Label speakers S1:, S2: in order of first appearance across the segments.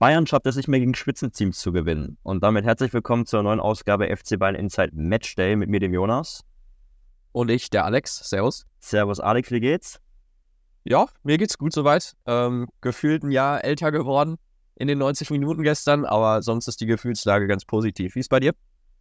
S1: Bayern schafft es nicht mehr gegen Spitzenteams zu gewinnen. Und damit herzlich willkommen zur neuen Ausgabe FC Bayern Inside Matchday mit mir, dem Jonas.
S2: Und ich, der Alex. Servus.
S1: Servus, Alex, wie geht's?
S2: Ja, mir geht's gut soweit. Ähm, gefühlt ein Jahr älter geworden in den 90 Minuten gestern, aber sonst ist die Gefühlslage ganz positiv. Wie ist bei dir?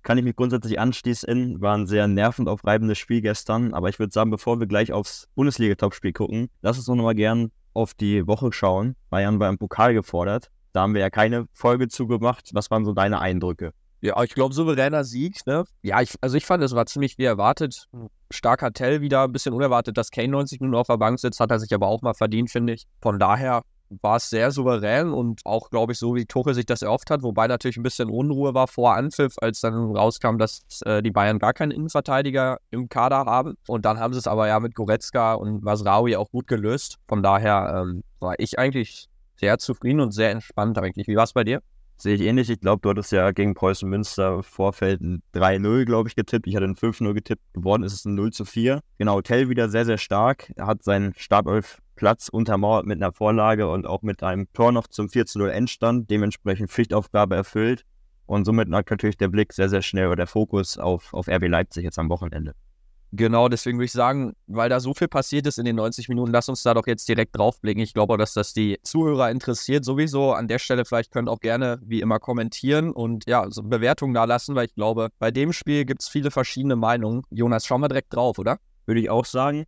S1: Kann ich mich grundsätzlich anschließen. War ein sehr nervend aufreibendes Spiel gestern. Aber ich würde sagen, bevor wir gleich aufs Bundesliga-Topspiel gucken, lass uns doch nochmal gern auf die Woche schauen. Bayern war im Pokal gefordert. Da haben wir ja keine Folge zugemacht. Was waren so deine Eindrücke?
S2: Ja, ich glaube, souveräner Sieg, ne? Ja, ich, also ich fand, es war ziemlich wie erwartet. Starker Tell wieder, ein bisschen unerwartet, dass Kane 90 Minuten auf der Bank sitzt, hat er sich aber auch mal verdient, finde ich. Von daher war es sehr souverän und auch, glaube ich, so wie Tuchel sich das erhofft hat, wobei natürlich ein bisschen Unruhe war vor Anpfiff, als dann rauskam, dass äh, die Bayern gar keinen Innenverteidiger im Kader haben. Und dann haben sie es aber ja mit Goretzka und Masraoui auch gut gelöst. Von daher ähm, war ich eigentlich sehr zufrieden und sehr entspannt eigentlich. Wie war es bei dir?
S1: Sehe ich ähnlich. Ich glaube, du hattest ja gegen Preußen Münster im Vorfeld ein 3-0, glaube ich, getippt. Ich hatte ein 5-0 getippt. Geworden ist es ein 0 4. Genau, Tell wieder sehr, sehr stark. Er hat seinen Startelf-Platz untermauert mit einer Vorlage und auch mit einem Tor noch zum 4-0 Endstand. Dementsprechend Pflichtaufgabe erfüllt. Und somit lag natürlich der Blick sehr, sehr schnell oder der Fokus auf, auf RB Leipzig jetzt am Wochenende.
S2: Genau, deswegen würde ich sagen, weil da so viel passiert ist in den 90 Minuten, lass uns da doch jetzt direkt draufblicken. Ich glaube dass das die Zuhörer interessiert. Sowieso an der Stelle vielleicht könnt auch gerne wie immer kommentieren und ja, so Bewertungen da lassen, weil ich glaube, bei dem Spiel gibt es viele verschiedene Meinungen. Jonas, schauen wir direkt drauf, oder?
S1: Würde ich auch sagen.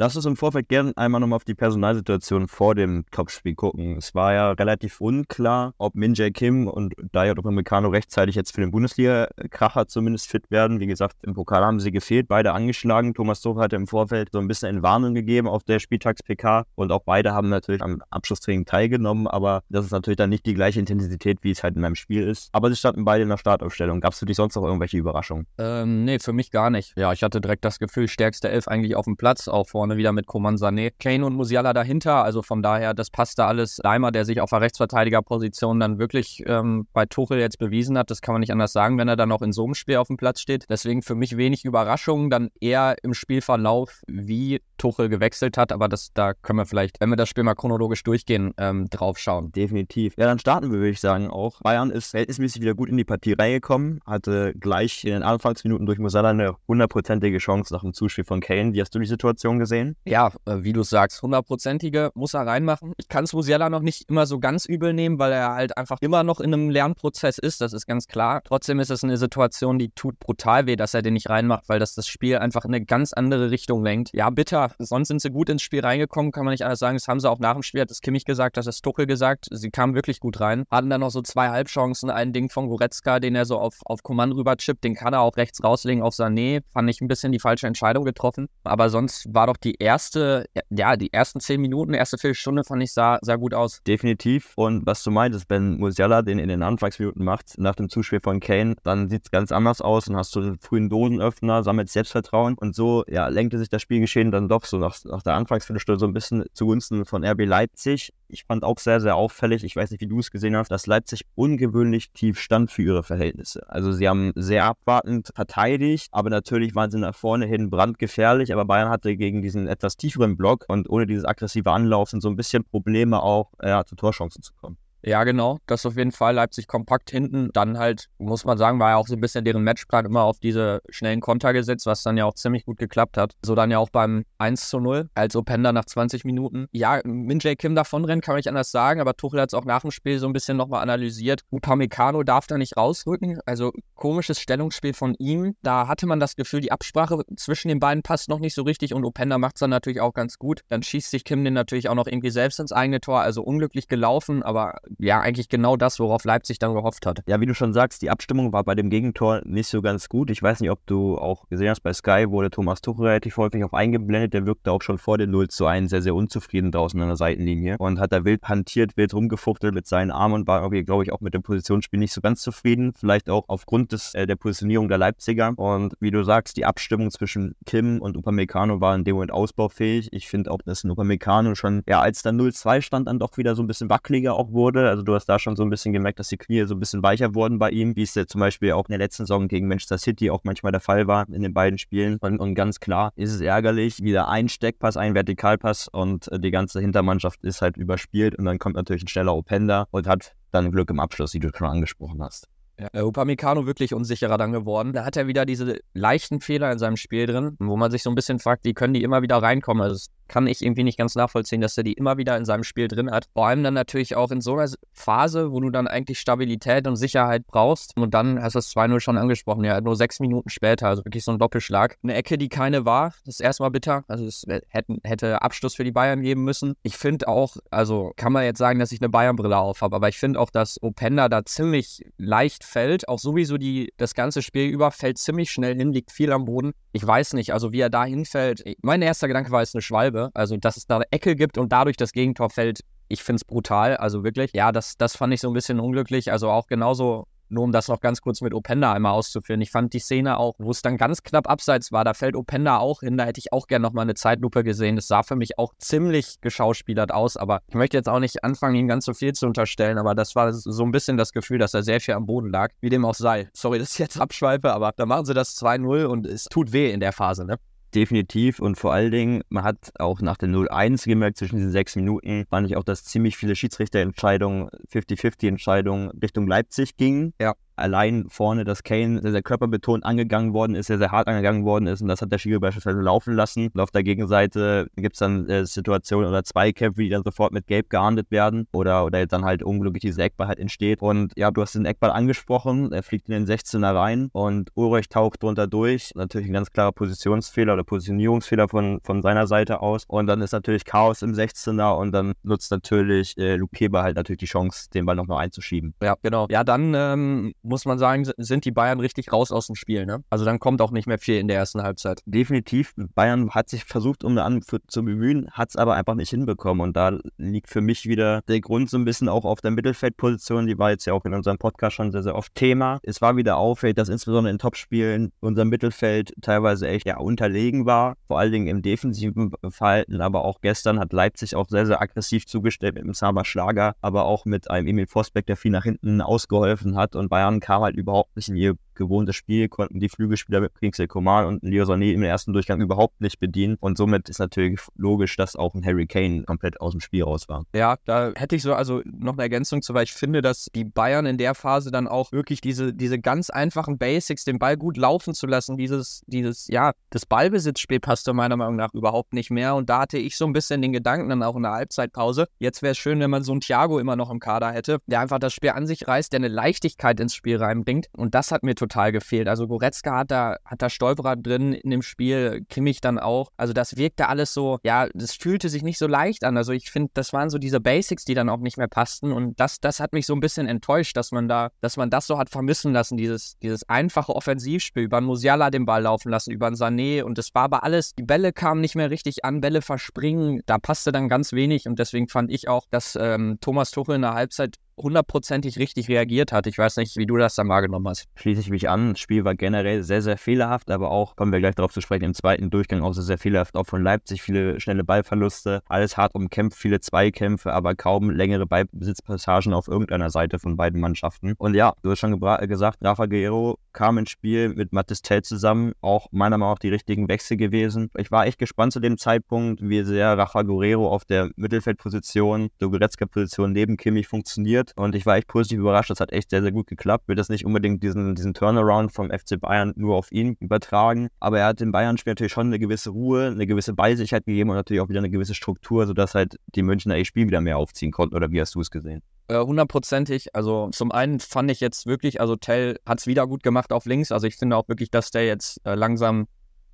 S1: Lass uns im Vorfeld gerne einmal nochmal auf die Personalsituation vor dem Topspiel gucken. Es war ja relativ unklar, ob Min Jae Kim und Dayot Upamecano rechtzeitig jetzt für den Bundesliga-Kracher zumindest fit werden. Wie gesagt, im Pokal haben sie gefehlt, beide angeschlagen. Thomas Tuchel hatte im Vorfeld so ein bisschen Entwarnung gegeben auf der Spieltags-PK und auch beide haben natürlich am Abschlusstraining teilgenommen, aber das ist natürlich dann nicht die gleiche Intensität, wie es halt in einem Spiel ist. Aber sie standen beide in der Startaufstellung. Gab es für dich sonst noch irgendwelche Überraschungen?
S2: Ähm, nee, für mich gar nicht. Ja, ich hatte direkt das Gefühl, stärkste Elf eigentlich auf dem Platz, auch vorne vorne wieder mit Koman Sané, Kane und Musiala dahinter. Also von daher, das passte alles. Leimer, der sich auf der Rechtsverteidigerposition dann wirklich ähm, bei Tuchel jetzt bewiesen hat, das kann man nicht anders sagen, wenn er dann auch in so einem Spiel auf dem Platz steht. Deswegen für mich wenig Überraschung, dann eher im Spielverlauf, wie Tuchel gewechselt hat. Aber das, da können wir vielleicht, wenn wir das Spiel mal chronologisch durchgehen, ähm, drauf schauen.
S1: Definitiv. Ja, dann starten wir, würde ich sagen, auch. Bayern ist verhältnismäßig wieder gut in die Partie reingekommen, hatte gleich in den Anfangsminuten durch Musiala eine hundertprozentige Chance nach dem Zuspiel von Kane. Wie hast du die Situation gesehen?
S2: Gesehen. Ja, äh, wie du sagst, hundertprozentige muss er reinmachen. Ich kann es Musiala noch nicht immer so ganz übel nehmen, weil er halt einfach immer noch in einem Lernprozess ist, das ist ganz klar. Trotzdem ist es eine Situation, die tut brutal weh, dass er den nicht reinmacht, weil das das Spiel einfach in eine ganz andere Richtung lenkt. Ja, bitter. Sonst sind sie gut ins Spiel reingekommen, kann man nicht anders sagen. Das haben sie auch nach dem Spiel, hat das Kimmich gesagt, das ist Tuchel gesagt. Sie kamen wirklich gut rein. Hatten dann noch so zwei Halbchancen. Ein Ding von Goretzka, den er so auf, auf Command rüber chippt, den kann er auch rechts rauslegen auf Sané. Fand ich ein bisschen die falsche Entscheidung getroffen. Aber sonst war doch die die erste, ja, die ersten zehn Minuten, erste Viertelstunde fand ich sah, sah gut aus.
S1: Definitiv. Und was du meintest, wenn Musiala den in den Anfangsminuten macht, nach dem Zuspiel von Kane, dann sieht es ganz anders aus. Dann hast du den frühen Dosenöffner, sammelt Selbstvertrauen und so, ja, lenkte sich das Spielgeschehen dann doch so nach, nach der Anfangsviertelstunde so ein bisschen zugunsten von RB Leipzig. Ich fand auch sehr, sehr auffällig, ich weiß nicht, wie du es gesehen hast, dass Leipzig ungewöhnlich tief stand für ihre Verhältnisse. Also sie haben sehr abwartend verteidigt, aber natürlich waren sie nach vorne hin brandgefährlich, aber Bayern hatte gegen diesen etwas tieferen Block und ohne dieses aggressive Anlaufen so ein bisschen Probleme auch ja, zu Torchancen zu kommen.
S2: Ja, genau. Das auf jeden Fall. Leipzig kompakt hinten. Dann halt, muss man sagen, war ja auch so ein bisschen deren Matchplan immer auf diese schnellen Konter gesetzt, was dann ja auch ziemlich gut geklappt hat. So dann ja auch beim 1 zu 0 als Openda nach 20 Minuten. Ja, Min Jae Kim davonrennen, kann man nicht anders sagen, aber Tuchel hat es auch nach dem Spiel so ein bisschen nochmal analysiert. Upamecano darf da nicht rausrücken. Also komisches Stellungsspiel von ihm. Da hatte man das Gefühl, die Absprache zwischen den beiden passt noch nicht so richtig und Openda macht es dann natürlich auch ganz gut. Dann schießt sich Kim den natürlich auch noch irgendwie selbst ins eigene Tor. Also unglücklich gelaufen, aber ja, eigentlich genau das, worauf Leipzig dann gehofft hat.
S1: Ja, wie du schon sagst, die Abstimmung war bei dem Gegentor nicht so ganz gut. Ich weiß nicht, ob du auch gesehen hast, bei Sky wurde Thomas Tuchel relativ häufig auch eingeblendet. Der wirkte auch schon vor den 0 zu 1 sehr, sehr unzufrieden draußen an der Seitenlinie und hat da wild hantiert, wild rumgefuchtelt mit seinen Armen und war irgendwie, glaube ich, auch mit dem Positionsspiel nicht so ganz zufrieden. Vielleicht auch aufgrund des, äh, der Positionierung der Leipziger. Und wie du sagst, die Abstimmung zwischen Kim und Upamecano war in dem Moment ausbaufähig. Ich finde auch, dass ein Upamecano schon, ja, als dann 0-2 stand, dann doch wieder so ein bisschen wackeliger auch wurde wurde. Also du hast da schon so ein bisschen gemerkt, dass die Knie so ein bisschen weicher wurden bei ihm, wie es ja zum Beispiel auch in der letzten Saison gegen Manchester City auch manchmal der Fall war in den beiden Spielen. Und, und ganz klar ist es ärgerlich, wieder ein Steckpass, ein Vertikalpass und äh, die ganze Hintermannschaft ist halt überspielt und dann kommt natürlich ein schneller Opender und hat dann Glück im Abschluss, wie du schon angesprochen hast.
S2: Ja, Upamecano wirklich unsicherer dann geworden. Da hat er wieder diese leichten Fehler in seinem Spiel drin, wo man sich so ein bisschen fragt, wie können die immer wieder reinkommen. Also kann ich irgendwie nicht ganz nachvollziehen, dass er die immer wieder in seinem Spiel drin hat. Vor allem dann natürlich auch in so einer Phase, wo du dann eigentlich Stabilität und Sicherheit brauchst. Und dann hast du das 2-0 schon angesprochen, ja, nur sechs Minuten später, also wirklich so ein Doppelschlag. Eine Ecke, die keine war, das ist erstmal bitter. Also es hätten, hätte Abschluss für die Bayern geben müssen. Ich finde auch, also kann man jetzt sagen, dass ich eine Bayern-Brille auf habe, aber ich finde auch, dass Openda da ziemlich leicht fällt, auch sowieso die, das ganze Spiel über, fällt ziemlich schnell hin, liegt viel am Boden. Ich weiß nicht, also wie er da hinfällt. Mein erster Gedanke war, es ist eine Schwalbe Scheibe. Also, dass es da eine Ecke gibt und dadurch das Gegentor fällt, ich finde es brutal. Also wirklich, ja, das, das fand ich so ein bisschen unglücklich. Also auch genauso nur um das noch ganz kurz mit Openda einmal auszuführen. Ich fand die Szene auch, wo es dann ganz knapp abseits war, da fällt Openda auch hin. Da hätte ich auch gerne nochmal eine Zeitlupe gesehen. Das sah für mich auch ziemlich geschauspielert aus. Aber ich möchte jetzt auch nicht anfangen, ihm ganz so viel zu unterstellen. Aber das war so ein bisschen das Gefühl, dass er sehr viel am Boden lag. Wie dem auch sei. Sorry, dass ich jetzt abschweife, aber da machen sie das 2-0 und es tut weh in der Phase, ne?
S1: Definitiv und vor allen Dingen, man hat auch nach der 0-1 gemerkt, zwischen diesen sechs Minuten, fand ich auch, dass ziemlich viele Schiedsrichterentscheidungen, 50-50-Entscheidungen Richtung Leipzig gingen. Ja allein vorne, dass Kane sehr, sehr körperbetont angegangen worden ist, sehr, sehr hart angegangen worden ist und das hat der Schiri beispielsweise laufen lassen. Und auf der Gegenseite gibt es dann äh, Situationen oder Zweikämpfe, die dann sofort mit Gelb geahndet werden oder, oder dann halt unglücklich diese Eckball halt entsteht. Und ja, du hast den Eckball angesprochen, er fliegt in den 16er rein und Ulrich taucht drunter durch. Natürlich ein ganz klarer Positionsfehler oder Positionierungsfehler von, von seiner Seite aus. Und dann ist natürlich Chaos im 16er und dann nutzt natürlich äh, Lukeba halt natürlich die Chance, den Ball noch mal einzuschieben.
S2: Ja, genau. Ja, dann ähm, muss man sagen, sind die Bayern richtig raus aus dem Spiel. Ne? Also dann kommt auch nicht mehr viel in der ersten Halbzeit.
S1: Definitiv. Bayern hat sich versucht, um eine Anführung zu bemühen, hat es aber einfach nicht hinbekommen. Und da liegt für mich wieder der Grund so ein bisschen auch auf der Mittelfeldposition. Die war jetzt ja auch in unserem Podcast schon sehr, sehr oft Thema. Es war wieder auffällig, dass insbesondere in Topspielen unser Mittelfeld teilweise echt ja unterlegen war. Vor allen Dingen im defensiven Verhalten. Aber auch gestern hat Leipzig auch sehr, sehr aggressiv zugestellt mit dem Saba Schlager, aber auch mit einem Emil Vosbeck, der viel nach hinten ausgeholfen hat. Und Bayern kam halt überhaupt nicht in ihr gewohntes Spiel, konnten die Flügelspieler mit Kingsley Coman und Leo Sané im ersten Durchgang überhaupt nicht bedienen. Und somit ist natürlich logisch, dass auch ein Harry Kane komplett aus dem Spiel raus war.
S2: Ja, da hätte ich so also noch eine Ergänzung zu, weil ich finde, dass die Bayern in der Phase dann auch wirklich diese, diese ganz einfachen Basics, den Ball gut laufen zu lassen, dieses, dieses, ja, das Ballbesitzspiel passte meiner Meinung nach überhaupt nicht mehr. Und da hatte ich so ein bisschen den Gedanken dann auch in der Halbzeitpause. Jetzt wäre es schön, wenn man so einen Thiago immer noch im Kader hätte, der einfach das Spiel an sich reißt, der eine Leichtigkeit ins Spiel reinbringt. Und das hat mir total gefehlt. Also Goretzka hat da, hat da Stolperer drin in dem Spiel, Kimmich dann auch. Also das wirkte alles so, ja, das fühlte sich nicht so leicht an. Also ich finde, das waren so diese Basics, die dann auch nicht mehr passten. Und das, das hat mich so ein bisschen enttäuscht, dass man da, dass man das so hat vermissen lassen, dieses, dieses einfache Offensivspiel, über Musiala den Ball laufen lassen, über Sané. Und das war aber alles, die Bälle kamen nicht mehr richtig an, Bälle verspringen. Da passte dann ganz wenig. Und deswegen fand ich auch, dass ähm, Thomas Tuchel in der Halbzeit hundertprozentig richtig reagiert hat. Ich weiß nicht, wie du das dann wahrgenommen hast.
S1: Schließe ich mich an. Das Spiel war generell sehr, sehr fehlerhaft, aber auch, kommen wir gleich darauf zu sprechen, im zweiten Durchgang auch sehr, sehr fehlerhaft. Auch von Leipzig viele schnelle Ballverluste, alles hart umkämpft, viele Zweikämpfe, aber kaum längere Ballbesitzpassagen auf irgendeiner Seite von beiden Mannschaften. Und ja, du hast schon gesagt, Rafa Guerrero kam ins Spiel mit Mattes Tell zusammen, auch meiner Meinung nach die richtigen Wechsel gewesen. Ich war echt gespannt zu dem Zeitpunkt, wie sehr Rafa Guerrero auf der Mittelfeldposition, der Goretzka-Position neben Kimmich funktioniert und ich war echt positiv überrascht. Das hat echt sehr, sehr gut geklappt. Will das nicht unbedingt diesen, diesen Turnaround vom FC Bayern nur auf ihn übertragen. Aber er hat dem Bayern-Spiel natürlich schon eine gewisse Ruhe, eine gewisse Beisicherheit gegeben und natürlich auch wieder eine gewisse Struktur, sodass halt die Münchner ihr Spiel wieder mehr aufziehen konnten. Oder wie hast du es gesehen?
S2: Äh, hundertprozentig. Also zum einen fand ich jetzt wirklich, also Tell hat es wieder gut gemacht auf links. Also ich finde auch wirklich, dass der jetzt äh, langsam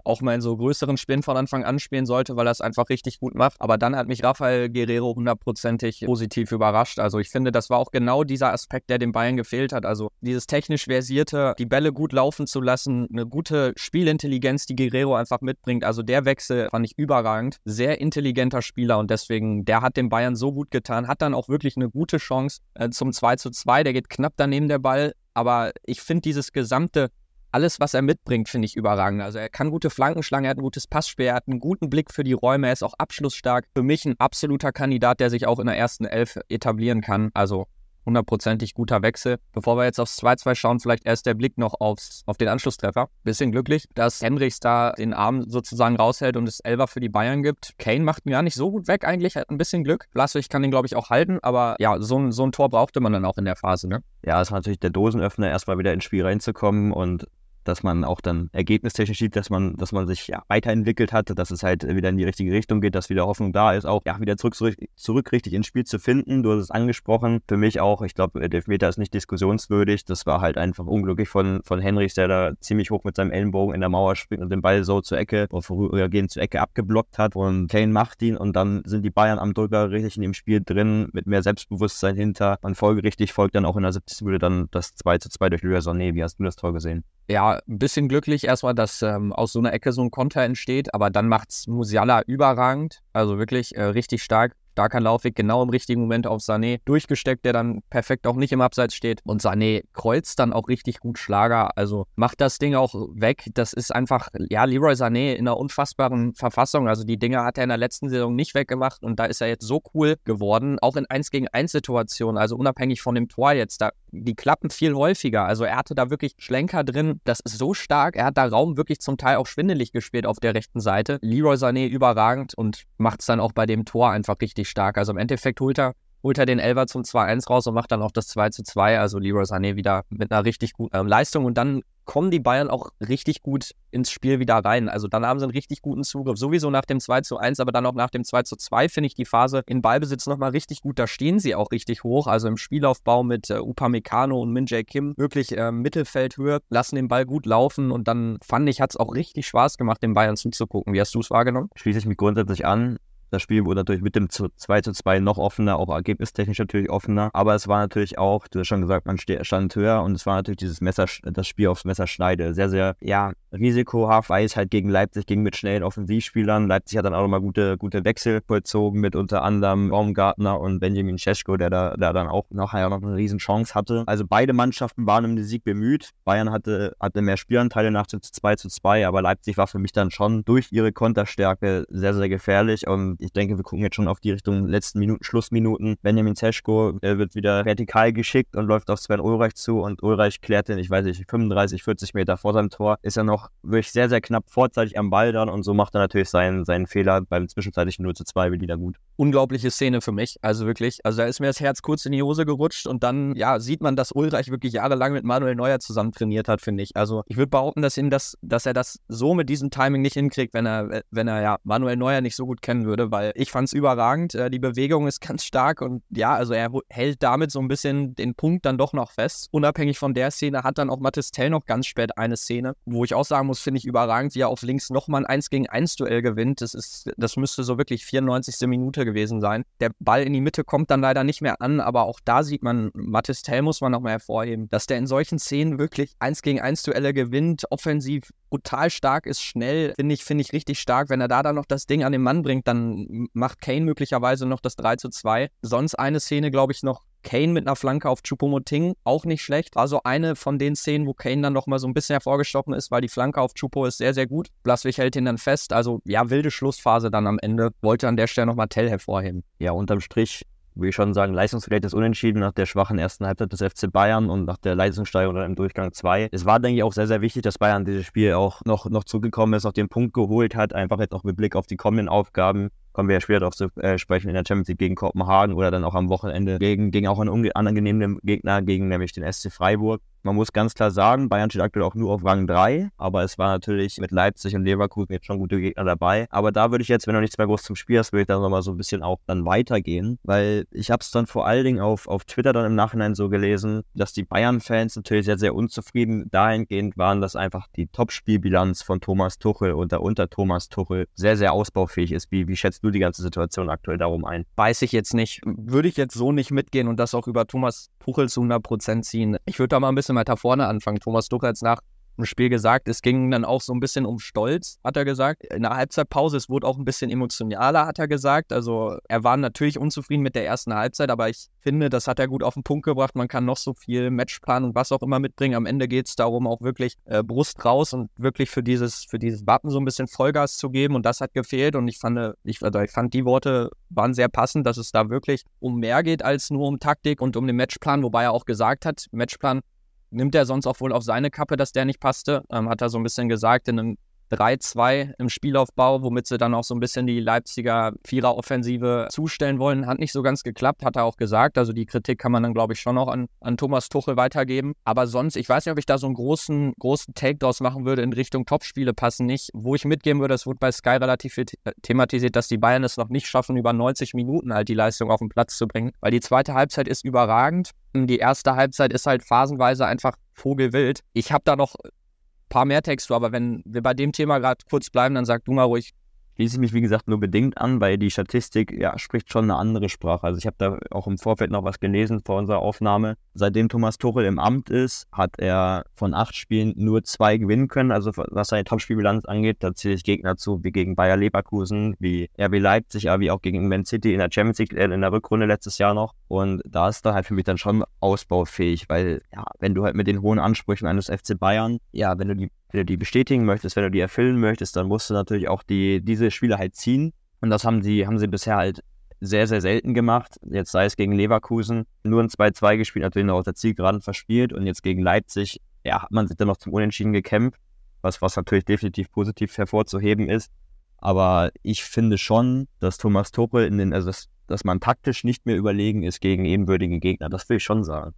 S2: auch mal in so größeren Spielen von Anfang an spielen sollte, weil er es einfach richtig gut macht. Aber dann hat mich Rafael Guerrero hundertprozentig positiv überrascht. Also ich finde, das war auch genau dieser Aspekt, der dem Bayern gefehlt hat. Also dieses technisch versierte, die Bälle gut laufen zu lassen, eine gute Spielintelligenz, die Guerrero einfach mitbringt. Also der Wechsel fand ich überragend. Sehr intelligenter Spieler und deswegen, der hat dem Bayern so gut getan, hat dann auch wirklich eine gute Chance äh, zum 2 zu 2. Der geht knapp daneben der Ball. Aber ich finde dieses gesamte alles, was er mitbringt, finde ich überragend. Also er kann gute Flanken schlagen, er hat ein gutes Passspiel, er hat einen guten Blick für die Räume, er ist auch abschlussstark. Für mich ein absoluter Kandidat, der sich auch in der ersten Elf etablieren kann. Also hundertprozentig guter Wechsel. Bevor wir jetzt aufs 2-2 schauen, vielleicht erst der Blick noch aufs, auf den Anschlusstreffer. Bisschen glücklich, dass Henrichs da den Arm sozusagen raushält und es Elber für die Bayern gibt. Kane macht ihn gar nicht so gut weg eigentlich, hat ein bisschen Glück. Blaswig kann den, glaube ich, auch halten, aber ja, so ein, so ein Tor brauchte man dann auch in der Phase, ne?
S1: Ja, war natürlich der Dosenöffner, erstmal wieder ins Spiel reinzukommen und dass man auch dann ergebnistechnisch sieht, dass man, dass man sich ja, weiterentwickelt hat, dass es halt wieder in die richtige Richtung geht, dass wieder Hoffnung da ist, auch ja, wieder zurück, zurück, zurück richtig ins Spiel zu finden. Du hast es angesprochen. Für mich auch, ich glaube, der Elfmeter ist nicht diskussionswürdig. Das war halt einfach unglücklich von, von Henrichs, der da ziemlich hoch mit seinem Ellenbogen in der Mauer springt und den Ball so zur Ecke, vorübergehend zur Ecke abgeblockt hat. Und Kane macht ihn und dann sind die Bayern am Drücker richtig in dem Spiel drin, mit mehr Selbstbewusstsein hinter. Und folgerichtig folgt dann auch in der 70. Minute dann das 2 zu 2 durch Louis Sonné. Wie hast du das Tor gesehen?
S2: ja, ein bisschen glücklich erstmal, dass ähm, aus so einer Ecke so ein Konter entsteht, aber dann macht's Musiala überragend, also wirklich äh, richtig stark. Starker Laufweg, genau im richtigen Moment auf Sané durchgesteckt, der dann perfekt auch nicht im Abseits steht. Und Sané kreuzt dann auch richtig gut Schlager. Also macht das Ding auch weg. Das ist einfach, ja, Leroy Sané in einer unfassbaren Verfassung. Also die Dinge hat er in der letzten Saison nicht weggemacht und da ist er jetzt so cool geworden. Auch in 1 gegen 1 Situationen, also unabhängig von dem Tor jetzt, da, die klappen viel häufiger. Also er hatte da wirklich Schlenker drin. Das ist so stark. Er hat da Raum wirklich zum Teil auch schwindelig gespielt auf der rechten Seite. Leroy Sané überragend und macht es dann auch bei dem Tor einfach richtig stark. Also im Endeffekt holt er, holt er den Elver zum 2-1 raus und macht dann auch das 2-2. Also Leroy Sané wieder mit einer richtig guten ähm, Leistung. Und dann kommen die Bayern auch richtig gut ins Spiel wieder rein. Also dann haben sie einen richtig guten Zugriff. Sowieso nach dem 2 zu 1, aber dann auch nach dem 2 zu 2 finde ich die Phase in Ballbesitz nochmal richtig gut. Da stehen sie auch richtig hoch. Also im Spielaufbau mit äh, Upamecano und Min Jae Kim wirklich äh, Mittelfeldhöhe, lassen den Ball gut laufen und dann fand ich, hat es auch richtig Spaß gemacht, den Bayern zuzugucken. Wie hast du es wahrgenommen?
S1: Schließe ich mich grundsätzlich an. Das Spiel wurde natürlich mit dem 2 zu 2 noch offener, auch ergebnistechnisch natürlich offener. Aber es war natürlich auch, du hast schon gesagt, man stand höher und es war natürlich dieses Messer, das Spiel aufs Messerschneide. Sehr, sehr, ja, risikohaft, weil es halt gegen Leipzig ging mit schnellen Offensivspielern. Leipzig hat dann auch nochmal gute, gute Wechsel vollzogen mit unter anderem Baumgartner und Benjamin Cesko, der da, der dann auch nachher noch eine riesen Chance hatte. Also beide Mannschaften waren um den Sieg bemüht. Bayern hatte, hatte mehr Spielanteile nach dem 2 zu 2, aber Leipzig war für mich dann schon durch ihre Konterstärke sehr, sehr gefährlich und ich denke, wir gucken jetzt schon auf die Richtung letzten Minuten, Schlussminuten. Benjamin Zeschko, der wird wieder vertikal geschickt und läuft auf Sven Ulreich zu und Ulreich klärt den, ich weiß nicht, 35, 40 Meter vor seinem Tor. Ist er noch wirklich sehr, sehr knapp vorzeitig am Ball dann und so macht er natürlich seinen, seinen Fehler beim zwischenzeitlichen 0 zu 2 wieder gut.
S2: Unglaubliche Szene für mich, also wirklich. Also da ist mir das Herz kurz in die Hose gerutscht und dann, ja, sieht man, dass Ulreich wirklich jahrelang mit Manuel Neuer zusammen trainiert hat, finde ich. Also ich würde behaupten, dass ihm das, dass er das so mit diesem Timing nicht hinkriegt, wenn er, wenn er ja Manuel Neuer nicht so gut kennen würde, weil ich fand es überragend. Äh, die Bewegung ist ganz stark und ja, also er hält damit so ein bisschen den Punkt dann doch noch fest. Unabhängig von der Szene hat dann auch Mathis Tell noch ganz spät eine Szene, wo ich auch sagen muss, finde ich überragend, wie er auf links nochmal ein 1 gegen 1 Duell gewinnt. Das ist, das müsste so wirklich 94. Minute gewesen sein. Der Ball in die Mitte kommt dann leider nicht mehr an, aber auch da sieht man, Mathis Tell muss man nochmal hervorheben, dass der in solchen Szenen wirklich 1 gegen 1 Duelle gewinnt, offensiv brutal stark ist, schnell, finde ich, finde ich richtig stark. Wenn er da dann noch das Ding an den Mann bringt, dann macht Kane möglicherweise noch das 3 zu 2. Sonst eine Szene, glaube ich, noch Kane mit einer Flanke auf Chupomoting, auch nicht schlecht. Also eine von den Szenen, wo Kane dann noch mal so ein bisschen hervorgestochen ist, weil die Flanke auf Chupo ist sehr, sehr gut. Blaswig hält ihn dann fest. Also ja, wilde Schlussphase dann am Ende. Wollte an der Stelle noch mal Tell hervorheben.
S1: Ja, unterm Strich würde ich schon sagen, leistungsgerechtes Unentschieden nach der schwachen ersten Halbzeit des FC Bayern und nach der Leistungssteigerung im Durchgang 2. Es war, denke ich, auch sehr, sehr wichtig, dass Bayern dieses Spiel auch noch, noch zurückgekommen ist, noch den Punkt geholt hat, einfach jetzt auch mit Blick auf die kommenden Aufgaben. Kommen wir ja später darauf zu äh, sprechen in der Champions League gegen Kopenhagen oder dann auch am Wochenende gegen, gegen auch einen unangenehmen Gegner, gegen nämlich den SC Freiburg. Man muss ganz klar sagen, Bayern steht aktuell auch nur auf Rang 3, aber es war natürlich mit Leipzig und Leverkusen jetzt schon gute Gegner dabei. Aber da würde ich jetzt, wenn du nichts mehr groß zum Spiel hast, würde ich dann nochmal so ein bisschen auch dann weitergehen, weil ich habe es dann vor allen Dingen auf, auf Twitter dann im Nachhinein so gelesen, dass die Bayern-Fans natürlich sehr, sehr unzufrieden dahingehend waren, dass einfach die Top-Spielbilanz von Thomas Tuchel und der unter Thomas Tuchel sehr, sehr ausbaufähig ist. Wie, wie schätzt du die ganze Situation aktuell darum ein?
S2: Weiß ich jetzt nicht. Würde ich jetzt so nicht mitgehen und das auch über Thomas Tuchel zu 100% ziehen. Ich würde da mal ein bisschen weiter vorne anfangen. Thomas Tuchel jetzt nach im Spiel gesagt, es ging dann auch so ein bisschen um Stolz, hat er gesagt. In der Halbzeitpause, es wurde auch ein bisschen emotionaler, hat er gesagt. Also er war natürlich unzufrieden mit der ersten Halbzeit, aber ich finde, das hat er gut auf den Punkt gebracht. Man kann noch so viel Matchplan und was auch immer mitbringen. Am Ende geht es darum, auch wirklich äh, Brust raus und wirklich für dieses, für dieses Wappen so ein bisschen Vollgas zu geben. Und das hat gefehlt. Und ich fand, ich, also ich fand die Worte waren sehr passend, dass es da wirklich um mehr geht als nur um Taktik und um den Matchplan, wobei er auch gesagt hat, Matchplan nimmt er sonst auch wohl auf seine Kappe, dass der nicht passte. Ähm, hat er so ein bisschen gesagt in einem 3-2 im Spielaufbau, womit sie dann auch so ein bisschen die Leipziger Vierer-Offensive zustellen wollen. Hat nicht so ganz geklappt, hat er auch gesagt. Also die Kritik kann man dann, glaube ich, schon noch an, an Thomas Tuchel weitergeben. Aber sonst, ich weiß nicht, ob ich da so einen großen, großen Take draus machen würde in Richtung Topspiele passen nicht. Wo ich mitgeben würde, es wurde bei Sky relativ viel thematisiert, dass die Bayern es noch nicht schaffen, über 90 Minuten halt die Leistung auf den Platz zu bringen. Weil die zweite Halbzeit ist überragend. Die erste Halbzeit ist halt phasenweise einfach vogelwild. Ich habe da noch paar mehr Texte, aber wenn wir bei dem Thema gerade kurz bleiben, dann sag du mal ruhig,
S1: schließe ich mich, wie gesagt, nur bedingt an, weil die Statistik ja, spricht schon eine andere Sprache. Also ich habe da auch im Vorfeld noch was gelesen vor unserer Aufnahme. Seitdem Thomas Tuchel im Amt ist, hat er von acht Spielen nur zwei gewinnen können. Also was seine Topspielbilanz angeht, da zähle ich Gegner zu, wie gegen Bayer Leverkusen, wie RB Leipzig, aber wie auch gegen Man City in der Champions League äh, in der Rückrunde letztes Jahr noch. Und da ist er halt für mich dann schon ausbaufähig, weil ja, wenn du halt mit den hohen Ansprüchen eines FC Bayern, ja, wenn du die wenn du die bestätigen möchtest, wenn du die erfüllen möchtest, dann musst du natürlich auch die, diese Spiele halt ziehen. Und das haben sie, haben sie bisher halt sehr, sehr selten gemacht. Jetzt sei es gegen Leverkusen, nur ein 2-2 gespielt, natürlich noch aus der Zielgeraden verspielt. Und jetzt gegen Leipzig, ja, hat man sich dann noch zum Unentschieden gekämpft, was, was natürlich definitiv positiv hervorzuheben ist. Aber ich finde schon, dass Thomas Tuchel in den, also dass, dass man taktisch nicht mehr überlegen ist gegen ebenbürtige Gegner. Das will ich schon sagen.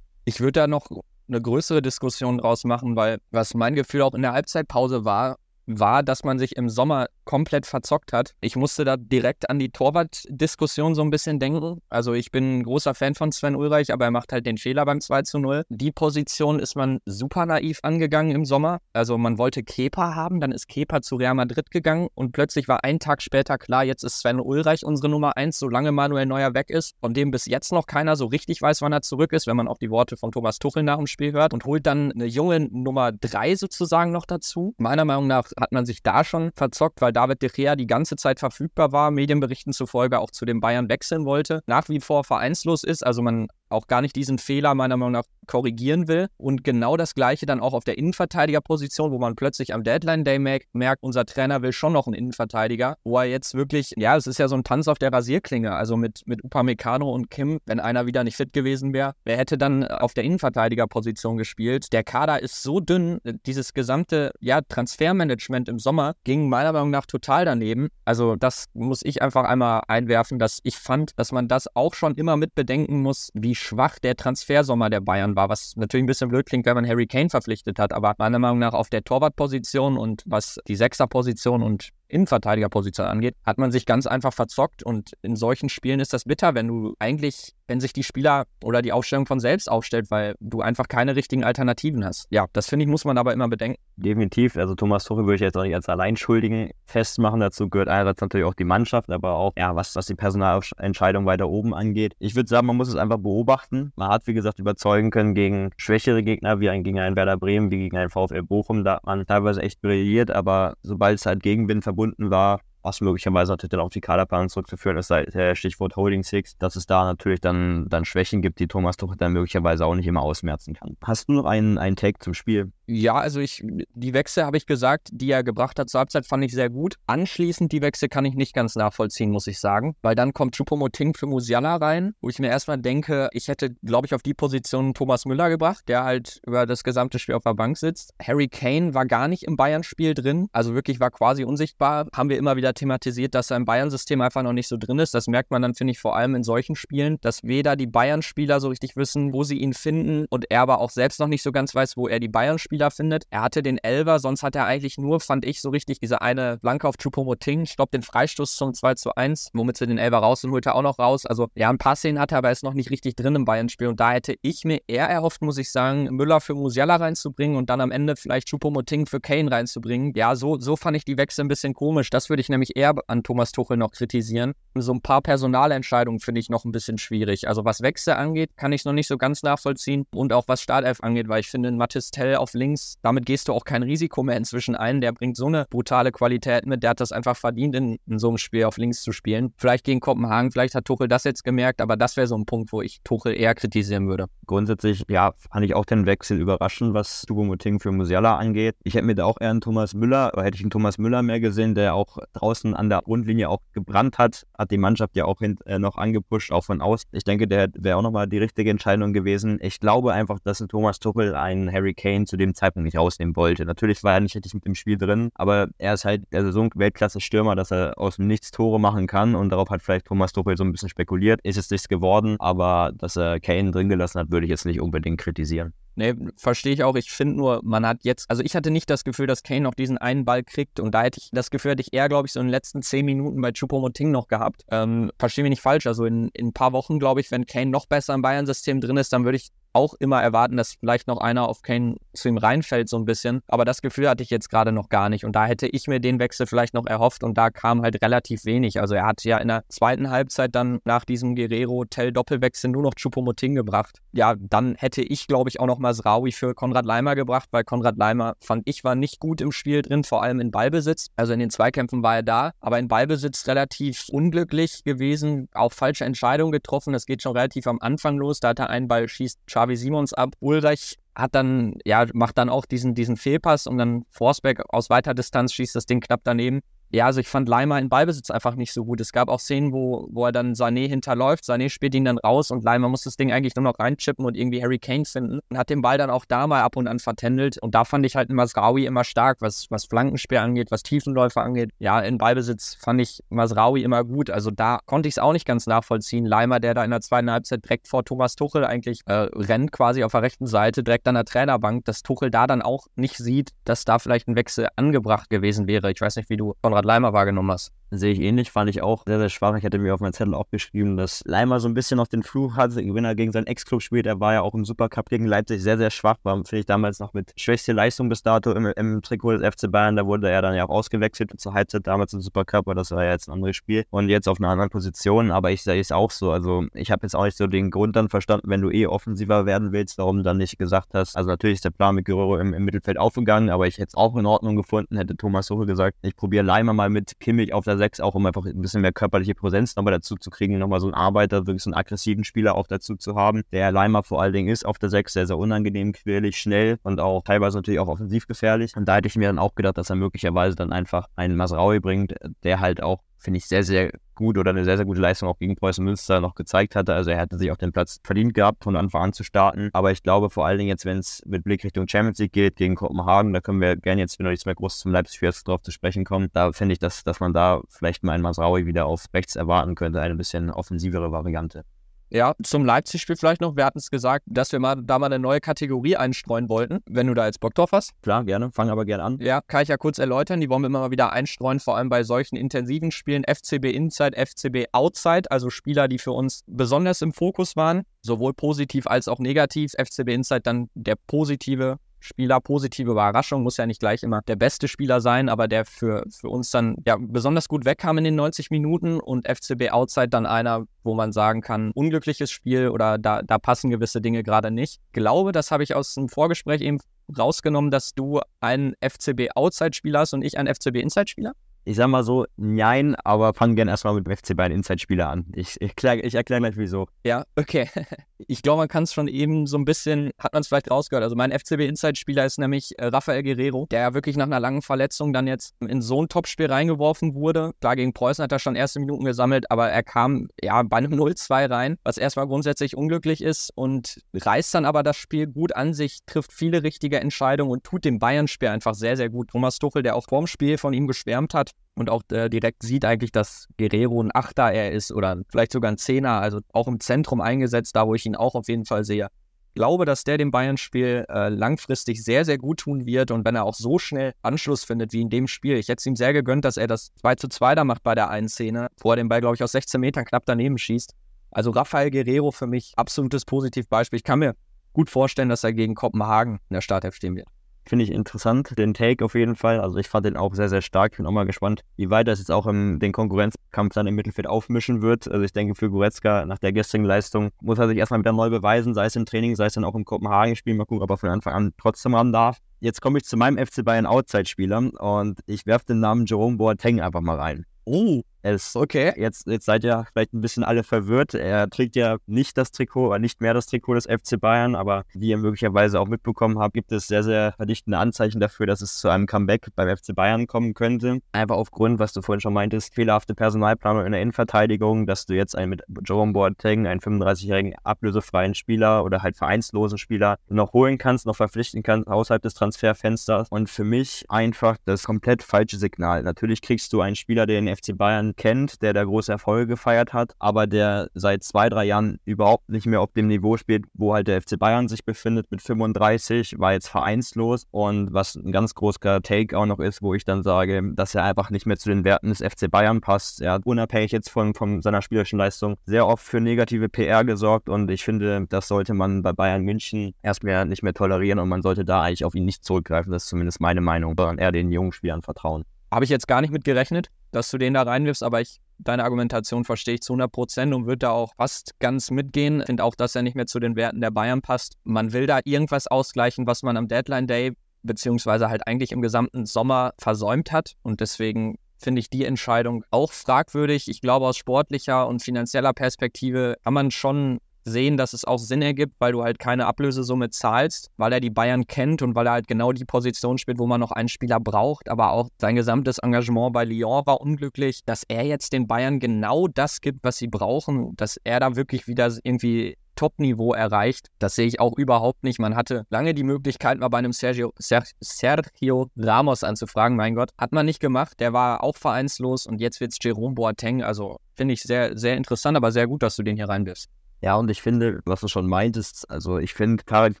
S2: Ich würde da noch eine größere Diskussion draus machen, weil was mein Gefühl auch in der Halbzeitpause war, war, dass man sich im Sommer komplett verzockt hat. Ich musste da direkt an die Torwart-Diskussion so ein bisschen denken. Also ich bin ein großer Fan von Sven Ulreich, aber er macht halt den Fehler beim 2 zu 0. Die Position ist man super naiv angegangen im Sommer. Also man wollte Kepa haben, dann ist Kepa zu Real Madrid gegangen und plötzlich war ein Tag später klar, jetzt ist Sven Ulreich unsere Nummer 1, solange Manuel Neuer weg ist, von dem bis jetzt noch keiner so richtig weiß, wann er zurück ist, wenn man auch die Worte von Thomas Tuchel nach dem Spiel hört und holt dann eine junge Nummer 3 sozusagen noch dazu. Meiner Meinung nach hat man sich da schon verzockt, weil David de Gea die ganze Zeit verfügbar war, Medienberichten zufolge auch zu den Bayern wechseln wollte, nach wie vor vereinslos ist. Also man auch gar nicht diesen Fehler meiner Meinung nach korrigieren will. Und genau das Gleiche dann auch auf der Innenverteidigerposition, wo man plötzlich am Deadline Day merkt, unser Trainer will schon noch einen Innenverteidiger, wo er jetzt wirklich, ja, es ist ja so ein Tanz auf der Rasierklinge. Also mit, mit Upamecano und Kim, wenn einer wieder nicht fit gewesen wäre, wer hätte dann auf der Innenverteidigerposition gespielt? Der Kader ist so dünn, dieses gesamte, ja, Transfermanagement im Sommer ging meiner Meinung nach total daneben. Also das muss ich einfach einmal einwerfen, dass ich fand, dass man das auch schon immer mit bedenken muss, wie schwach der Transfersommer der Bayern war, was natürlich ein bisschen blöd klingt, wenn man Harry Kane verpflichtet hat, aber meiner Meinung nach auf der Torwartposition und was die Sechserposition und Innenverteidigerposition angeht, hat man sich ganz einfach verzockt und in solchen Spielen ist das bitter, wenn du eigentlich, wenn sich die Spieler oder die Aufstellung von selbst aufstellt, weil du einfach keine richtigen Alternativen hast. Ja, das finde ich, muss man aber immer bedenken.
S1: Definitiv, also Thomas Tuchel würde ich jetzt auch nicht als Alleinschuldigen festmachen, dazu gehört einerseits natürlich auch die Mannschaft, aber auch, ja, was, was die Personalentscheidung weiter oben angeht. Ich würde sagen, man muss es einfach beobachten. Man hat, wie gesagt, überzeugen können gegen schwächere Gegner, wie ein, gegen einen Werder Bremen, wie gegen einen VfL Bochum, da hat man teilweise echt brilliert, aber sobald es halt Gegenwind verbunden verbunden war, was möglicherweise natürlich dann auf die Kaderplanung zurückzuführen ist, Stichwort Holding Six, dass es da natürlich dann, dann Schwächen gibt, die Thomas Tuchel dann möglicherweise auch nicht immer ausmerzen kann. Hast du noch einen, einen Take zum Spiel?
S2: Ja, also ich, die Wechsel habe ich gesagt, die er gebracht hat zur Halbzeit, fand ich sehr gut. Anschließend die Wechsel kann ich nicht ganz nachvollziehen, muss ich sagen, weil dann kommt Choupo-Moting für Musiala rein, wo ich mir erstmal denke, ich hätte, glaube ich, auf die Position Thomas Müller gebracht, der halt über das gesamte Spiel auf der Bank sitzt. Harry Kane war gar nicht im Bayern-Spiel drin, also wirklich war quasi unsichtbar. Haben wir immer wieder thematisiert, dass er im Bayern-System einfach noch nicht so drin ist. Das merkt man dann, finde ich, vor allem in solchen Spielen, dass weder die Bayern-Spieler so richtig wissen, wo sie ihn finden und er aber auch selbst noch nicht so ganz weiß, wo er die Bayern-Spieler Spieler findet. Er hatte den Elver, sonst hat er eigentlich nur, fand ich, so richtig diese eine Blanke auf Choupo-Moting, stoppt den Freistoß zum 2 zu 1, womit sie den Elver raus und holt er auch noch raus. Also ja, ein paar Szenen hat er, aber er ist noch nicht richtig drin im Bayern-Spiel und da hätte ich mir eher erhofft, muss ich sagen, Müller für Musiala reinzubringen und dann am Ende vielleicht Choupo-Moting für Kane reinzubringen. Ja, so, so fand ich die Wechsel ein bisschen komisch. Das würde ich nämlich eher an Thomas Tuchel noch kritisieren. So ein paar Personalentscheidungen finde ich noch ein bisschen schwierig. Also was Wechsel angeht, kann ich noch nicht so ganz nachvollziehen und auch was Startelf angeht, weil ich finde, Mathis Tell auf links links. Damit gehst du auch kein Risiko mehr inzwischen ein. Der bringt so eine brutale Qualität mit. Der hat das einfach verdient, in, in so einem Spiel auf links zu spielen. Vielleicht gegen Kopenhagen, vielleicht hat Tuchel das jetzt gemerkt, aber das wäre so ein Punkt, wo ich Tuchel eher kritisieren würde.
S1: Grundsätzlich, ja, fand ich auch den Wechsel überraschend, was Choupo-Moting für Musiala angeht. Ich hätte mir da auch eher einen Thomas Müller, oder hätte ich einen Thomas Müller mehr gesehen, der auch draußen an der Grundlinie auch gebrannt hat, hat die Mannschaft ja auch hin, äh, noch angepusht, auch von außen. Ich denke, der wäre auch nochmal die richtige Entscheidung gewesen. Ich glaube einfach, dass ein Thomas Tuchel einen Harry Kane zu dem Zeitpunkt nicht rausnehmen wollte. Natürlich war er nicht richtig mit dem Spiel drin, aber er ist halt also so ein Weltklasse-Stürmer, dass er aus dem Nichts Tore machen kann und darauf hat vielleicht Thomas Tuchel so ein bisschen spekuliert. Ist es nichts geworden, aber dass er Kane drin gelassen hat, würde ich jetzt nicht unbedingt kritisieren.
S2: Nee, verstehe ich auch. Ich finde nur, man hat jetzt, also ich hatte nicht das Gefühl, dass Kane noch diesen einen Ball kriegt und da hätte ich das Gefühl, hätte ich eher, glaube ich, so in den letzten zehn Minuten bei Choupo-Moting noch gehabt. Ähm, verstehe mich nicht falsch. Also in, in ein paar Wochen, glaube ich, wenn Kane noch besser im Bayern-System drin ist, dann würde ich auch immer erwarten, dass vielleicht noch einer auf Kane zu ihm reinfällt, so ein bisschen. Aber das Gefühl hatte ich jetzt gerade noch gar nicht. Und da hätte ich mir den Wechsel vielleicht noch erhofft und da kam halt relativ wenig. Also er hat ja in der zweiten Halbzeit dann nach diesem Guerrero-Tell-Doppelwechsel nur noch Chupomoting gebracht. Ja, dann hätte ich, glaube ich, auch noch Masraui für Konrad Leimer gebracht, weil Konrad Leimer, fand ich, war nicht gut im Spiel drin, vor allem in Ballbesitz. Also in den Zweikämpfen war er da, aber in Ballbesitz relativ unglücklich gewesen, auch falsche Entscheidungen getroffen. Das geht schon relativ am Anfang los. Da hat er einen Ball, schießt Xavi Simons ab. Ulreich hat dann, ja, macht dann auch diesen, diesen Fehlpass und dann Forsberg aus weiter Distanz schießt das Ding knapp daneben. Ja, also ich fand Leimer in Ballbesitz einfach nicht so gut. Es gab auch Szenen, wo, wo er dann Sané hinterläuft. Sané spielt ihn dann raus und Leimer muss das Ding eigentlich nur noch reinchippen und irgendwie Harry Kane finden. Und hat den Ball dann auch da mal ab und an vertändelt. Und da fand ich halt Masraui immer stark, was, was Flankenspiel angeht, was Tiefenläufe angeht. Ja, in Ballbesitz fand ich Masraui immer gut. Also da konnte ich es auch nicht ganz nachvollziehen. Leimer, der da in der zweiten Halbzeit direkt vor Thomas Tuchel eigentlich äh, rennt, quasi auf der rechten Seite, direkt an der Trainerbank, dass Tuchel da dann auch nicht sieht, dass da vielleicht ein Wechsel angebracht gewesen wäre. Ich weiß nicht, wie du Konrad Konrad Leimer wahrgenommen hast.
S1: Sehe ich ähnlich, fand ich auch sehr, sehr schwach. Ich hatte mir auf meinem Zettel auch geschrieben, dass Leimer so ein bisschen noch den Fluch hatte, wenn er gegen seinen Ex-Club spielt. Er war ja auch im Supercup gegen Leipzig sehr, sehr schwach. War, finde ich, damals noch mit schwächste Leistung bis dato im, im Trikot des FC Bayern. Da wurde er dann ja auch ausgewechselt zur Halbzeit damals im Supercup, aber das war ja jetzt ein anderes Spiel. Und jetzt auf einer anderen Position, aber ich sehe es auch so. Also ich habe jetzt auch nicht so den Grund dann verstanden, wenn du eh offensiver werden willst, warum du dann nicht gesagt hast. Also natürlich ist der Plan mit Guerrero im, im Mittelfeld aufgegangen, aber ich hätte es auch in Ordnung gefunden, hätte Thomas Suche gesagt, ich probiere Leimer mal mit Kimmich auf der 6, auch um einfach ein bisschen mehr körperliche Präsenz nochmal dazu zu kriegen, nochmal so einen Arbeiter, wirklich so einen aggressiven Spieler auch dazu zu haben, der Leimer vor allen Dingen ist auf der 6, sehr, sehr unangenehm, quirlig, schnell und auch teilweise natürlich auch offensiv gefährlich. Und da hätte ich mir dann auch gedacht, dass er möglicherweise dann einfach einen Masraui bringt, der halt auch finde ich, sehr, sehr gut oder eine sehr, sehr gute Leistung auch gegen Preußen Münster noch gezeigt hatte. Also er hätte sich auch den Platz verdient gehabt, von Anfang an zu starten. Aber ich glaube vor allen Dingen jetzt, wenn es mit Blick Richtung Champions League geht, gegen Kopenhagen, da können wir gerne jetzt, wenn wir nichts mehr groß zum Leipzig jetzt drauf zu sprechen kommen, da finde ich, dass, dass man da vielleicht mal einen Masraui wieder auf rechts erwarten könnte, eine bisschen offensivere Variante.
S2: Ja, zum Leipzig-Spiel vielleicht noch. Wir hatten es gesagt, dass wir mal da mal eine neue Kategorie einstreuen wollten, wenn du da jetzt Bock drauf hast.
S1: Klar, gerne. Fang aber gerne an.
S2: Ja, kann ich ja kurz erläutern. Die wollen wir immer mal wieder einstreuen, vor allem bei solchen intensiven Spielen. FCB Inside, FCB Outside, also Spieler, die für uns besonders im Fokus waren, sowohl positiv als auch negativ. FCB Inside dann der positive Spieler, positive Überraschung, muss ja nicht gleich immer der beste Spieler sein, aber der für, für uns dann ja besonders gut wegkam in den 90 Minuten und FCB Outside dann einer, wo man sagen kann, unglückliches Spiel oder da, da passen gewisse Dinge gerade nicht. Ich glaube, das habe ich aus dem Vorgespräch eben rausgenommen, dass du einen FCB Outside-Spieler hast und ich einen FCB Inside-Spieler
S1: ich sag mal so, nein, aber fang gerne erstmal mit dem FC Bayern Inside-Spieler an. Ich, ich, ich erkläre gleich wieso.
S2: Ja, okay. Ich glaube, man kann es schon eben so ein bisschen, hat man es vielleicht rausgehört. Also mein FCB Inside-Spieler ist nämlich äh, Rafael Guerrero, der ja wirklich nach einer langen Verletzung dann jetzt in so ein Topspiel reingeworfen wurde. Klar, gegen Preußen hat er schon erste Minuten gesammelt, aber er kam ja bei einem 0-2 rein, was erstmal grundsätzlich unglücklich ist und reißt dann aber das Spiel gut an sich, trifft viele richtige Entscheidungen und tut dem Bayern-Spiel einfach sehr, sehr gut. Thomas Tuchel, der auch vorm Spiel von ihm geschwärmt hat, und auch äh, direkt sieht eigentlich, dass Guerrero ein Achter er ist oder vielleicht sogar ein Zehner, also auch im Zentrum eingesetzt, da wo ich ihn auch auf jeden Fall sehe. Glaube, dass der dem Bayern-Spiel äh, langfristig sehr, sehr gut tun wird und wenn er auch so schnell Anschluss findet wie in dem Spiel. Ich hätte es ihm sehr gegönnt, dass er das 2 zu 2 da macht bei der einen Szene, wo er den Ball, glaube ich, aus 16 Metern knapp daneben schießt. Also Rafael Guerrero für mich absolutes Positivbeispiel. Ich kann mir gut vorstellen, dass er gegen Kopenhagen in der Startelf stehen wird.
S1: Finde ich interessant, den Take auf jeden Fall. Also ich fand den auch sehr, sehr stark. Ich bin auch mal gespannt, wie weit das jetzt auch im, den Konkurrenzkampf dann im Mittelfeld aufmischen wird. Also ich denke, für Goretzka nach der gestrigen Leistung muss er sich erstmal wieder neu beweisen, sei es im Training, sei es dann auch im Kopenhagen-Spiel. Mal gucken, ob er von Anfang an trotzdem ran darf. Jetzt komme ich zu meinem FC Bayern Outside-Spieler und ich werfe den Namen Jerome Boateng einfach mal rein.
S2: Oh,
S1: es, okay. Jetzt, jetzt seid ihr vielleicht ein bisschen alle verwirrt. Er trägt ja nicht das Trikot oder nicht mehr das Trikot des FC Bayern, aber wie ihr möglicherweise auch mitbekommen habt, gibt es sehr, sehr verdichtende Anzeichen dafür, dass es zu einem Comeback beim FC Bayern kommen könnte. Einfach aufgrund, was du vorhin schon meintest, fehlerhafte Personalplanung in der Innenverteidigung, dass du jetzt einen mit Jerome Boateng, einen 35-jährigen ablösefreien Spieler oder halt vereinslosen Spieler noch holen kannst, noch verpflichten kannst außerhalb des Transferfensters. Und für mich einfach das komplett falsche Signal. Natürlich kriegst du einen Spieler, der den FC Bayern kennt, der da große Erfolge gefeiert hat, aber der seit zwei, drei Jahren überhaupt nicht mehr auf dem Niveau spielt, wo halt der FC Bayern sich befindet mit 35, war jetzt vereinslos und was ein ganz großer Take auch noch ist, wo ich dann sage, dass er einfach nicht mehr zu den Werten des FC Bayern passt. Er hat unabhängig jetzt von, von seiner spielerischen Leistung sehr oft für negative PR gesorgt und ich finde, das sollte man bei Bayern München erstmal nicht mehr tolerieren und man sollte da eigentlich auf ihn nicht zurückgreifen. Das ist zumindest meine Meinung, sondern eher den jungen Spielern vertrauen.
S2: Habe ich jetzt gar nicht mit gerechnet, dass du den da reinwirfst, aber ich, deine Argumentation verstehe ich zu 100 Prozent und würde da auch fast ganz mitgehen. Ich finde auch, dass er nicht mehr zu den Werten der Bayern passt. Man will da irgendwas ausgleichen, was man am Deadline Day beziehungsweise halt eigentlich im gesamten Sommer versäumt hat und deswegen finde ich die Entscheidung auch fragwürdig. Ich glaube, aus sportlicher und finanzieller Perspektive kann man schon sehen, dass es auch Sinn ergibt, weil du halt keine Ablösesumme zahlst, weil er die Bayern kennt und weil er halt genau die Position spielt, wo man noch einen Spieler braucht. Aber auch sein gesamtes Engagement bei Lyon war unglücklich, dass er jetzt den Bayern genau das gibt, was sie brauchen, dass er da wirklich wieder irgendwie Top-Niveau erreicht. Das sehe ich auch überhaupt nicht. Man hatte lange die Möglichkeit, mal bei einem Sergio, Ser, Sergio Ramos anzufragen. Mein Gott, hat man nicht gemacht. Der war auch vereinslos und jetzt wird es Jerome Boateng. Also finde ich sehr, sehr interessant, aber sehr gut, dass du den hier reinbist.
S1: Ja, und ich finde, was du schon meintest, also ich finde Tarek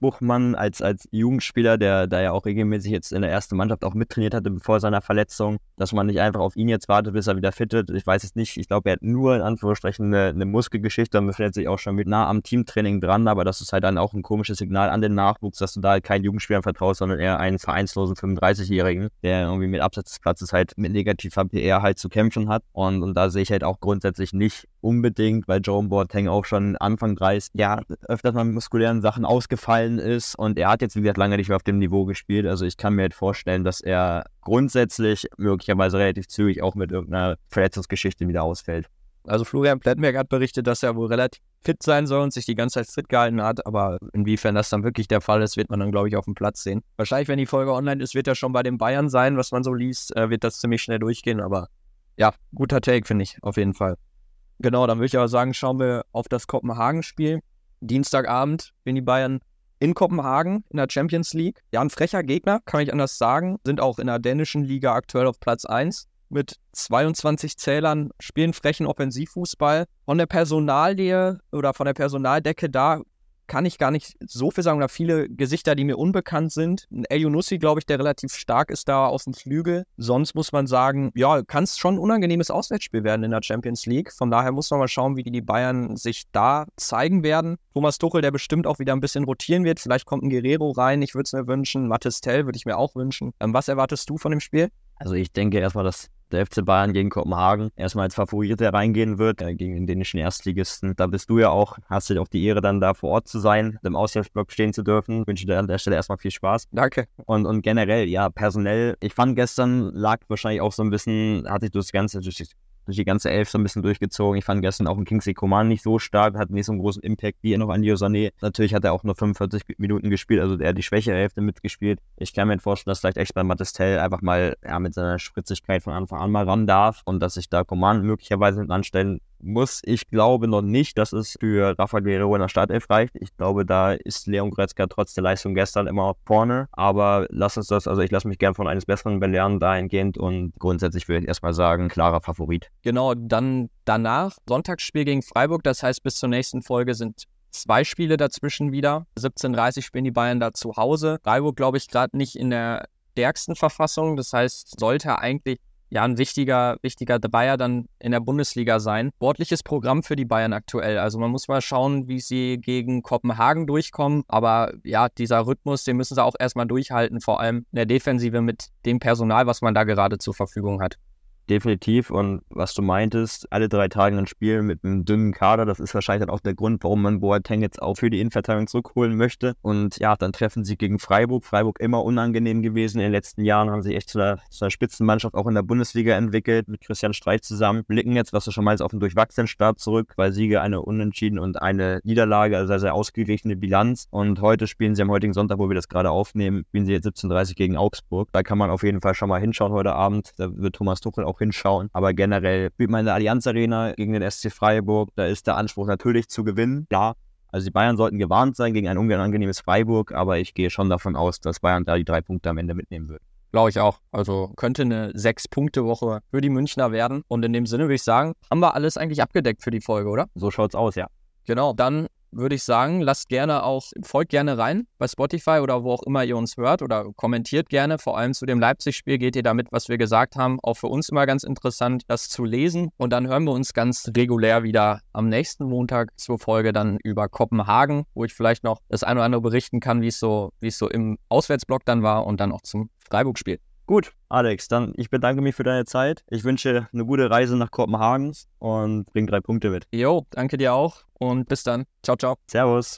S1: Buchmann als, als Jugendspieler, der da ja auch regelmäßig jetzt in der ersten Mannschaft auch mittrainiert hatte vor seiner Verletzung, dass man nicht einfach auf ihn jetzt wartet, bis er wieder fittet. Ich weiß es nicht. Ich glaube, er hat nur in Anführungsstrichen eine, eine Muskelgeschichte und befindet sich auch schon mit nah am Teamtraining dran, aber das ist halt dann auch ein komisches Signal an den Nachwuchs, dass du da halt keinen Jugendspielern vertraust, sondern eher einen vereinslosen 35-Jährigen, der irgendwie mit Absatz des Platzes halt mit negativer PR halt zu kämpfen hat. Und, und da sehe ich halt auch grundsätzlich nicht unbedingt, weil Jerome Boateng auch schon Anfang 30 ja öfters mal mit muskulären Sachen ausgefallen ist und er hat jetzt, wie gesagt, lange nicht mehr auf dem Niveau gespielt. Also ich kann mir halt vorstellen, dass er grundsätzlich möglicherweise relativ zügig auch mit irgendeiner Verletzungsgeschichte wieder ausfällt.
S2: Also Florian Plettenberg hat berichtet, dass er wohl relativ fit sein soll und sich die ganze Zeit fit gehalten hat, aber inwiefern das dann wirklich der Fall ist, wird man dann, glaube ich, auf dem Platz sehen. Wahrscheinlich, wenn die Folge online ist, wird er schon bei den Bayern sein, was man so liest, äh, wird das ziemlich schnell durchgehen, aber ja, guter Take, finde ich, auf jeden Fall. Genau, dann würde ich aber sagen, schauen wir auf das Kopenhagen-Spiel. Dienstagabend bin die Bayern in Kopenhagen in der Champions League. Ja, ein frecher Gegner, kann ich anders sagen. Sind auch in der dänischen Liga aktuell auf Platz 1 mit 22 Zählern, spielen frechen Offensivfußball. Von der Personalie oder von der Personaldecke da kann ich gar nicht so viel sagen oder viele Gesichter, die mir unbekannt sind. Ein El Yunussi, glaube ich, der relativ stark ist da aus dem Flügel. Sonst muss man sagen, ja, kann es schon ein unangenehmes Auswärtsspiel werden in der Champions League. Von daher muss man mal schauen, wie die Bayern sich da zeigen werden. Thomas Tuchel, der bestimmt auch wieder ein bisschen rotieren wird. Vielleicht kommt ein Guerrero rein, ich würde es mir wünschen. Mattes Tell würde ich mir auch wünschen. Ähm, was erwartest du von dem Spiel?
S1: Also ich denke erstmal, dass der FC Bayern gegen Kopenhagen erstmal als Favorit reingehen wird, äh, gegen den dänischen Erstligisten. Da bist du ja auch, hast du auch die Ehre, dann da vor Ort zu sein, im Auswärtsblock stehen zu dürfen. Ich wünsche dir an der Stelle erstmal viel Spaß.
S2: Danke.
S1: Und, und generell, ja, personell, ich fand gestern lag wahrscheinlich auch so ein bisschen, hatte ich das Ganze durch die ganze Elf so ein bisschen durchgezogen. Ich fand gestern auch ein Kingsley Coman nicht so stark, hat nicht so einen großen Impact wie noch an Sané. Natürlich hat er auch nur 45 Minuten gespielt, also er hat die schwächere Hälfte mitgespielt. Ich kann mir vorstellen, dass vielleicht echt bei Mattistell einfach mal ja, mit seiner Spritzigkeit von Anfang an mal ran darf und dass sich da Coman möglicherweise anstellen muss. Ich glaube noch nicht, dass es für Rafa Guerrero in der Startelf reicht. Ich glaube, da ist Leon Goretzka trotz der Leistung gestern immer vorne. Aber lass uns das, also ich lasse mich gern von eines Besseren belehren dahingehend und grundsätzlich würde ich erstmal sagen, klarer Favorit.
S2: Genau, dann danach Sonntagsspiel gegen Freiburg. Das heißt, bis zur nächsten Folge sind zwei Spiele dazwischen wieder. 17.30 spielen die Bayern da zu Hause. Freiburg, glaube ich, gerade nicht in der stärksten Verfassung. Das heißt, sollte eigentlich ja ein wichtiger, wichtiger Bayer dann in der Bundesliga sein. Sportliches Programm für die Bayern aktuell. Also man muss mal schauen, wie sie gegen Kopenhagen durchkommen. Aber ja, dieser Rhythmus, den müssen sie auch erstmal durchhalten, vor allem in der Defensive mit dem Personal, was man da gerade zur Verfügung hat
S1: definitiv. Und was du meintest, alle drei Tage ein Spiel mit einem dünnen Kader, das ist wahrscheinlich dann auch der Grund, warum man Boateng jetzt auch für die Innenverteidigung zurückholen möchte. Und ja, dann treffen sie gegen Freiburg. Freiburg immer unangenehm gewesen in den letzten Jahren, haben sich echt zu einer, zu einer Spitzenmannschaft auch in der Bundesliga entwickelt, mit Christian Streich zusammen. Blicken jetzt, was du schon meinst, auf einen durchwachsenen Start zurück, weil Siege eine Unentschieden und eine Niederlage, also sehr, sehr ausgeglichene Bilanz. Und heute spielen sie am heutigen Sonntag, wo wir das gerade aufnehmen, spielen sie jetzt 17.30 gegen Augsburg. Da kann man auf jeden Fall schon mal hinschauen heute Abend. Da wird Thomas Tuchel auch hinschauen. Aber generell spielt man in der Allianz Arena gegen den SC Freiburg. Da ist der Anspruch natürlich zu gewinnen. Ja, also die Bayern sollten gewarnt sein gegen ein unangenehmes Freiburg, aber ich gehe schon davon aus, dass Bayern da die drei Punkte am Ende mitnehmen wird.
S2: Glaube ich auch. Also könnte eine Sechs-Punkte-Woche für die Münchner werden. Und in dem Sinne würde ich sagen, haben wir alles eigentlich abgedeckt für die Folge, oder?
S1: So schaut's aus, ja.
S2: Genau, dann würde ich sagen, lasst gerne auch, folgt gerne rein bei Spotify oder wo auch immer ihr uns hört oder kommentiert gerne. Vor allem zu dem Leipzig-Spiel geht ihr damit, was wir gesagt haben. Auch für uns immer ganz interessant, das zu lesen. Und dann hören wir uns ganz regulär wieder am nächsten Montag zur Folge dann über Kopenhagen, wo ich vielleicht noch das eine oder andere berichten kann, wie es so, es so im Auswärtsblock dann war und dann auch zum Freiburg-Spiel.
S1: Gut, Alex, dann ich bedanke mich für deine Zeit. Ich wünsche eine gute Reise nach Kopenhagen und bring drei Punkte mit.
S2: Jo, danke dir auch und bis dann. Ciao, ciao.
S1: Servus.